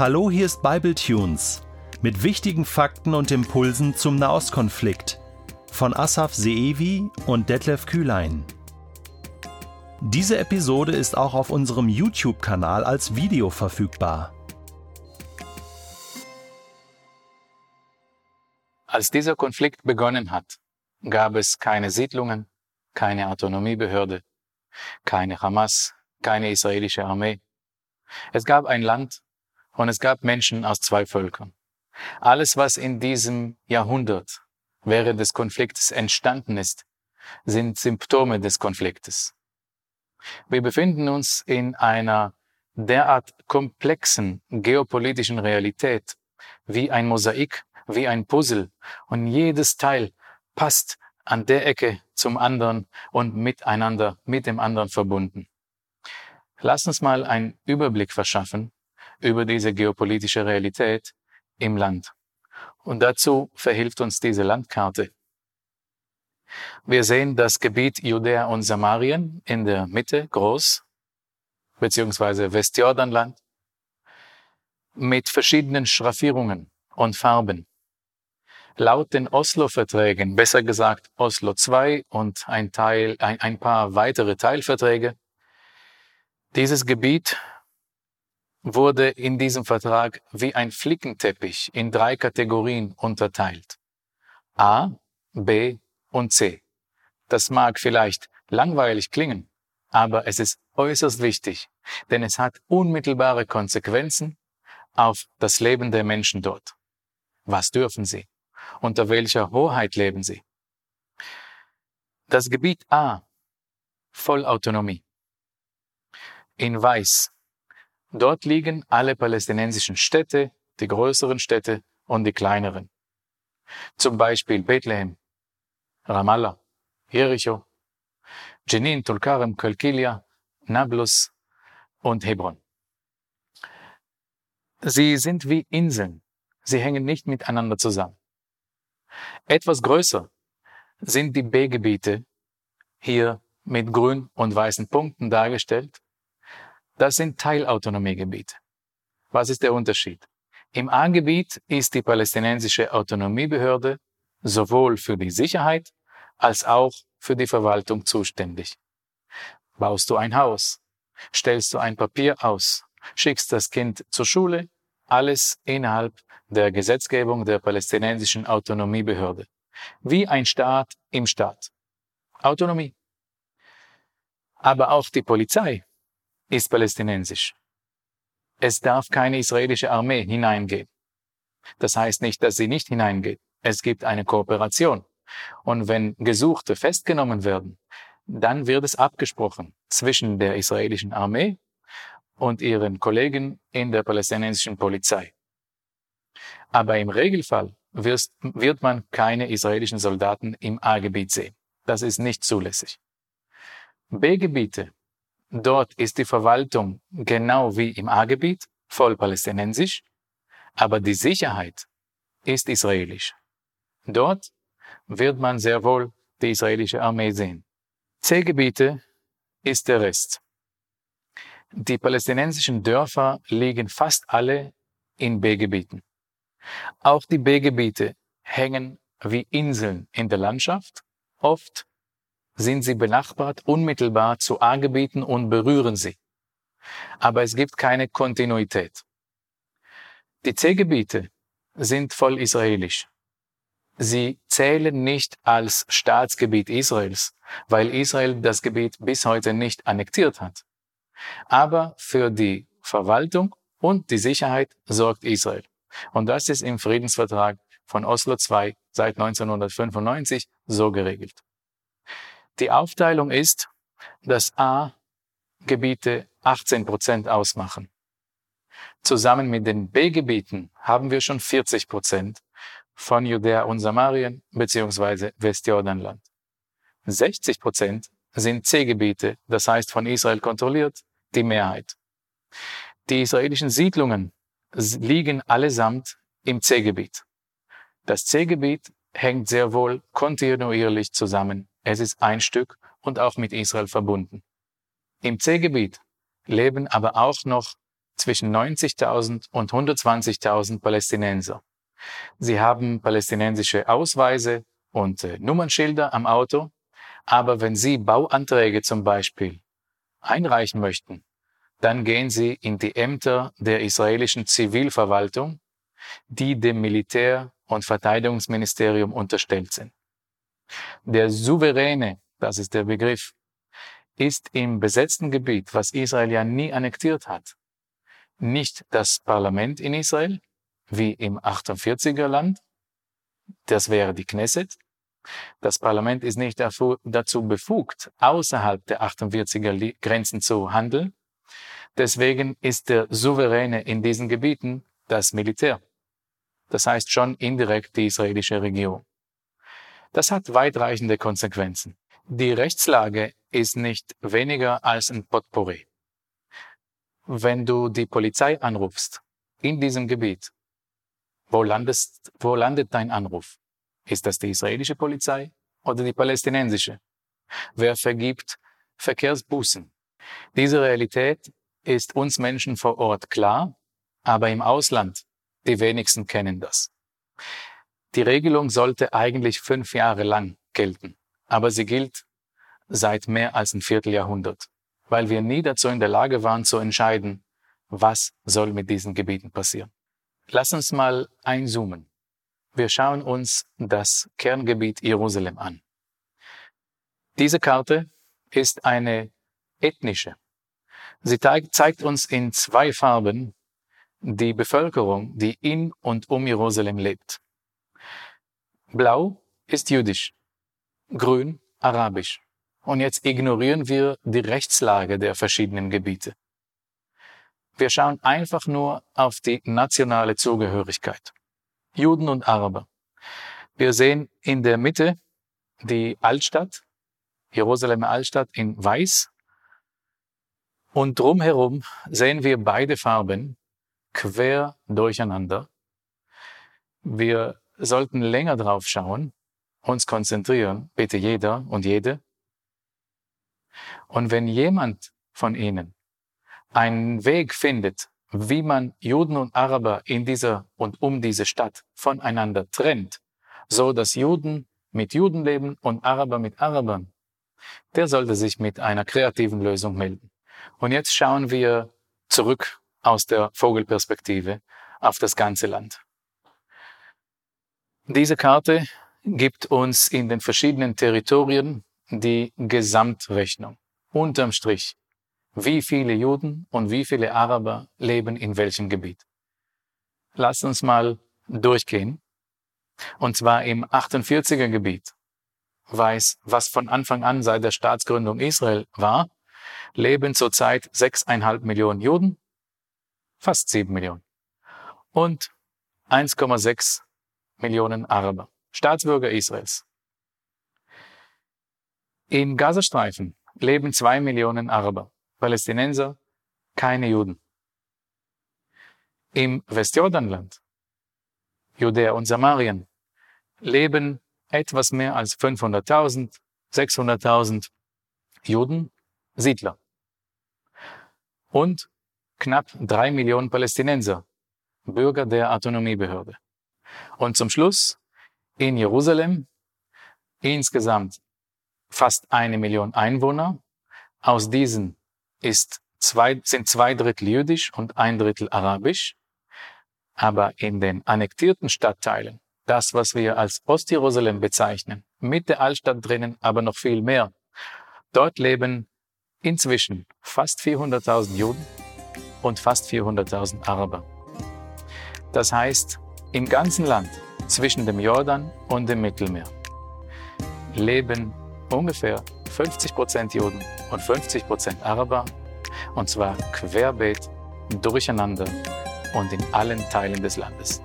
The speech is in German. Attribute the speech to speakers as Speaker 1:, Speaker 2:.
Speaker 1: Hallo, hier ist Bible Tunes mit wichtigen Fakten und Impulsen zum Nahostkonflikt von Asaf Seevi und Detlef Kühlein. Diese Episode ist auch auf unserem YouTube-Kanal als Video verfügbar.
Speaker 2: Als dieser Konflikt begonnen hat, gab es keine Siedlungen, keine Autonomiebehörde, keine Hamas, keine israelische Armee. Es gab ein Land und es gab Menschen aus zwei Völkern. Alles, was in diesem Jahrhundert während des Konfliktes entstanden ist, sind Symptome des Konfliktes. Wir befinden uns in einer derart komplexen geopolitischen Realität, wie ein Mosaik, wie ein Puzzle, und jedes Teil passt an der Ecke zum anderen und miteinander, mit dem anderen verbunden. Lass uns mal einen Überblick verschaffen über diese geopolitische Realität im Land. Und dazu verhilft uns diese Landkarte. Wir sehen das Gebiet Judäa und Samarien in der Mitte groß, beziehungsweise Westjordanland, mit verschiedenen Schraffierungen und Farben. Laut den Oslo-Verträgen, besser gesagt Oslo II und ein, Teil, ein, ein paar weitere Teilverträge, dieses Gebiet wurde in diesem Vertrag wie ein Flickenteppich in drei Kategorien unterteilt. A, B und C. Das mag vielleicht langweilig klingen, aber es ist äußerst wichtig, denn es hat unmittelbare Konsequenzen auf das Leben der Menschen dort. Was dürfen sie? Unter welcher Hoheit leben sie? Das Gebiet A, Vollautonomie. In Weiß Dort liegen alle palästinensischen Städte, die größeren Städte und die kleineren. Zum Beispiel Bethlehem, Ramallah, Jericho, Jenin, Tulkarem, Kalkilia, Nablus und Hebron. Sie sind wie Inseln. Sie hängen nicht miteinander zusammen. Etwas größer sind die B-Gebiete, hier mit grün und weißen Punkten dargestellt, das sind Teilautonomiegebiete. Was ist der Unterschied? Im A-Gebiet ist die palästinensische Autonomiebehörde sowohl für die Sicherheit als auch für die Verwaltung zuständig. Baust du ein Haus, stellst du ein Papier aus, schickst das Kind zur Schule, alles innerhalb der Gesetzgebung der palästinensischen Autonomiebehörde. Wie ein Staat im Staat. Autonomie. Aber auch die Polizei ist palästinensisch. Es darf keine israelische Armee hineingehen. Das heißt nicht, dass sie nicht hineingeht. Es gibt eine Kooperation. Und wenn Gesuchte festgenommen werden, dann wird es abgesprochen zwischen der israelischen Armee und ihren Kollegen in der palästinensischen Polizei. Aber im Regelfall wird man keine israelischen Soldaten im A-Gebiet sehen. Das ist nicht zulässig. B-Gebiete Dort ist die Verwaltung genau wie im A-Gebiet, voll palästinensisch, aber die Sicherheit ist israelisch. Dort wird man sehr wohl die israelische Armee sehen. C-Gebiete ist der Rest. Die palästinensischen Dörfer liegen fast alle in B-Gebieten. Auch die B-Gebiete hängen wie Inseln in der Landschaft, oft sind sie benachbart unmittelbar zu A-Gebieten und berühren sie. Aber es gibt keine Kontinuität. Die C-Gebiete sind voll israelisch. Sie zählen nicht als Staatsgebiet Israels, weil Israel das Gebiet bis heute nicht annektiert hat. Aber für die Verwaltung und die Sicherheit sorgt Israel. Und das ist im Friedensvertrag von Oslo II seit 1995 so geregelt. Die Aufteilung ist, dass A Gebiete 18 Prozent ausmachen. Zusammen mit den B-Gebieten haben wir schon 40 Prozent von Judäa und Samarien bzw. Westjordanland. 60 Prozent sind C-Gebiete, das heißt von Israel kontrolliert, die Mehrheit. Die israelischen Siedlungen liegen allesamt im C-Gebiet. Das C-Gebiet hängt sehr wohl kontinuierlich zusammen es ist ein Stück und auch mit Israel verbunden. Im C-Gebiet leben aber auch noch zwischen 90.000 und 120.000 Palästinenser. Sie haben palästinensische Ausweise und äh, Nummernschilder am Auto, aber wenn Sie Bauanträge zum Beispiel einreichen möchten, dann gehen Sie in die Ämter der israelischen Zivilverwaltung, die dem Militär- und Verteidigungsministerium unterstellt sind. Der Souveräne, das ist der Begriff, ist im besetzten Gebiet, was Israel ja nie annektiert hat, nicht das Parlament in Israel, wie im 48er Land, das wäre die Knesset. Das Parlament ist nicht dazu befugt, außerhalb der 48er Grenzen zu handeln. Deswegen ist der Souveräne in diesen Gebieten das Militär. Das heißt schon indirekt die israelische Regierung. Das hat weitreichende Konsequenzen. Die Rechtslage ist nicht weniger als ein Potpourri. Wenn du die Polizei anrufst in diesem Gebiet, wo, landest, wo landet dein Anruf? Ist das die israelische Polizei oder die palästinensische? Wer vergibt Verkehrsbußen? Diese Realität ist uns Menschen vor Ort klar, aber im Ausland, die wenigsten kennen das. Die Regelung sollte eigentlich fünf Jahre lang gelten, aber sie gilt seit mehr als ein Vierteljahrhundert, weil wir nie dazu in der Lage waren zu entscheiden, was soll mit diesen Gebieten passieren. Lass uns mal einzoomen. Wir schauen uns das Kerngebiet Jerusalem an. Diese Karte ist eine ethnische. Sie zeigt uns in zwei Farben die Bevölkerung, die in und um Jerusalem lebt. Blau ist jüdisch, grün arabisch. Und jetzt ignorieren wir die Rechtslage der verschiedenen Gebiete. Wir schauen einfach nur auf die nationale Zugehörigkeit. Juden und Araber. Wir sehen in der Mitte die Altstadt, Jerusalemer Altstadt in weiß. Und drumherum sehen wir beide Farben quer durcheinander. Wir sollten länger drauf schauen, uns konzentrieren, bitte jeder und jede. Und wenn jemand von Ihnen einen Weg findet, wie man Juden und Araber in dieser und um diese Stadt voneinander trennt, so dass Juden mit Juden leben und Araber mit Arabern, der sollte sich mit einer kreativen Lösung melden. Und jetzt schauen wir zurück aus der Vogelperspektive auf das ganze Land. Diese Karte gibt uns in den verschiedenen Territorien die Gesamtrechnung. Unterm Strich. Wie viele Juden und wie viele Araber leben in welchem Gebiet? Lass uns mal durchgehen. Und zwar im 48er Gebiet. Weiß, was von Anfang an seit der Staatsgründung Israel war, leben zurzeit sechseinhalb Millionen Juden, fast sieben Millionen. Und 1,6 Millionen Araber, Staatsbürger Israels. Im Gazastreifen leben zwei Millionen Araber, Palästinenser, keine Juden. Im Westjordanland, Judäa und Samarien, leben etwas mehr als 500.000, 600.000 Juden, Siedler. Und knapp drei Millionen Palästinenser, Bürger der Autonomiebehörde. Und zum Schluss in Jerusalem insgesamt fast eine Million Einwohner. Aus diesen ist zwei, sind zwei Drittel jüdisch und ein Drittel arabisch. Aber in den annektierten Stadtteilen, das, was wir als Ostjerusalem bezeichnen, mit der Altstadt drinnen, aber noch viel mehr, dort leben inzwischen fast 400.000 Juden und fast 400.000 Araber. Das heißt, im ganzen Land zwischen dem Jordan und dem Mittelmeer leben ungefähr 50% Juden und 50% Araber, und zwar querbeet, durcheinander und in allen Teilen des Landes.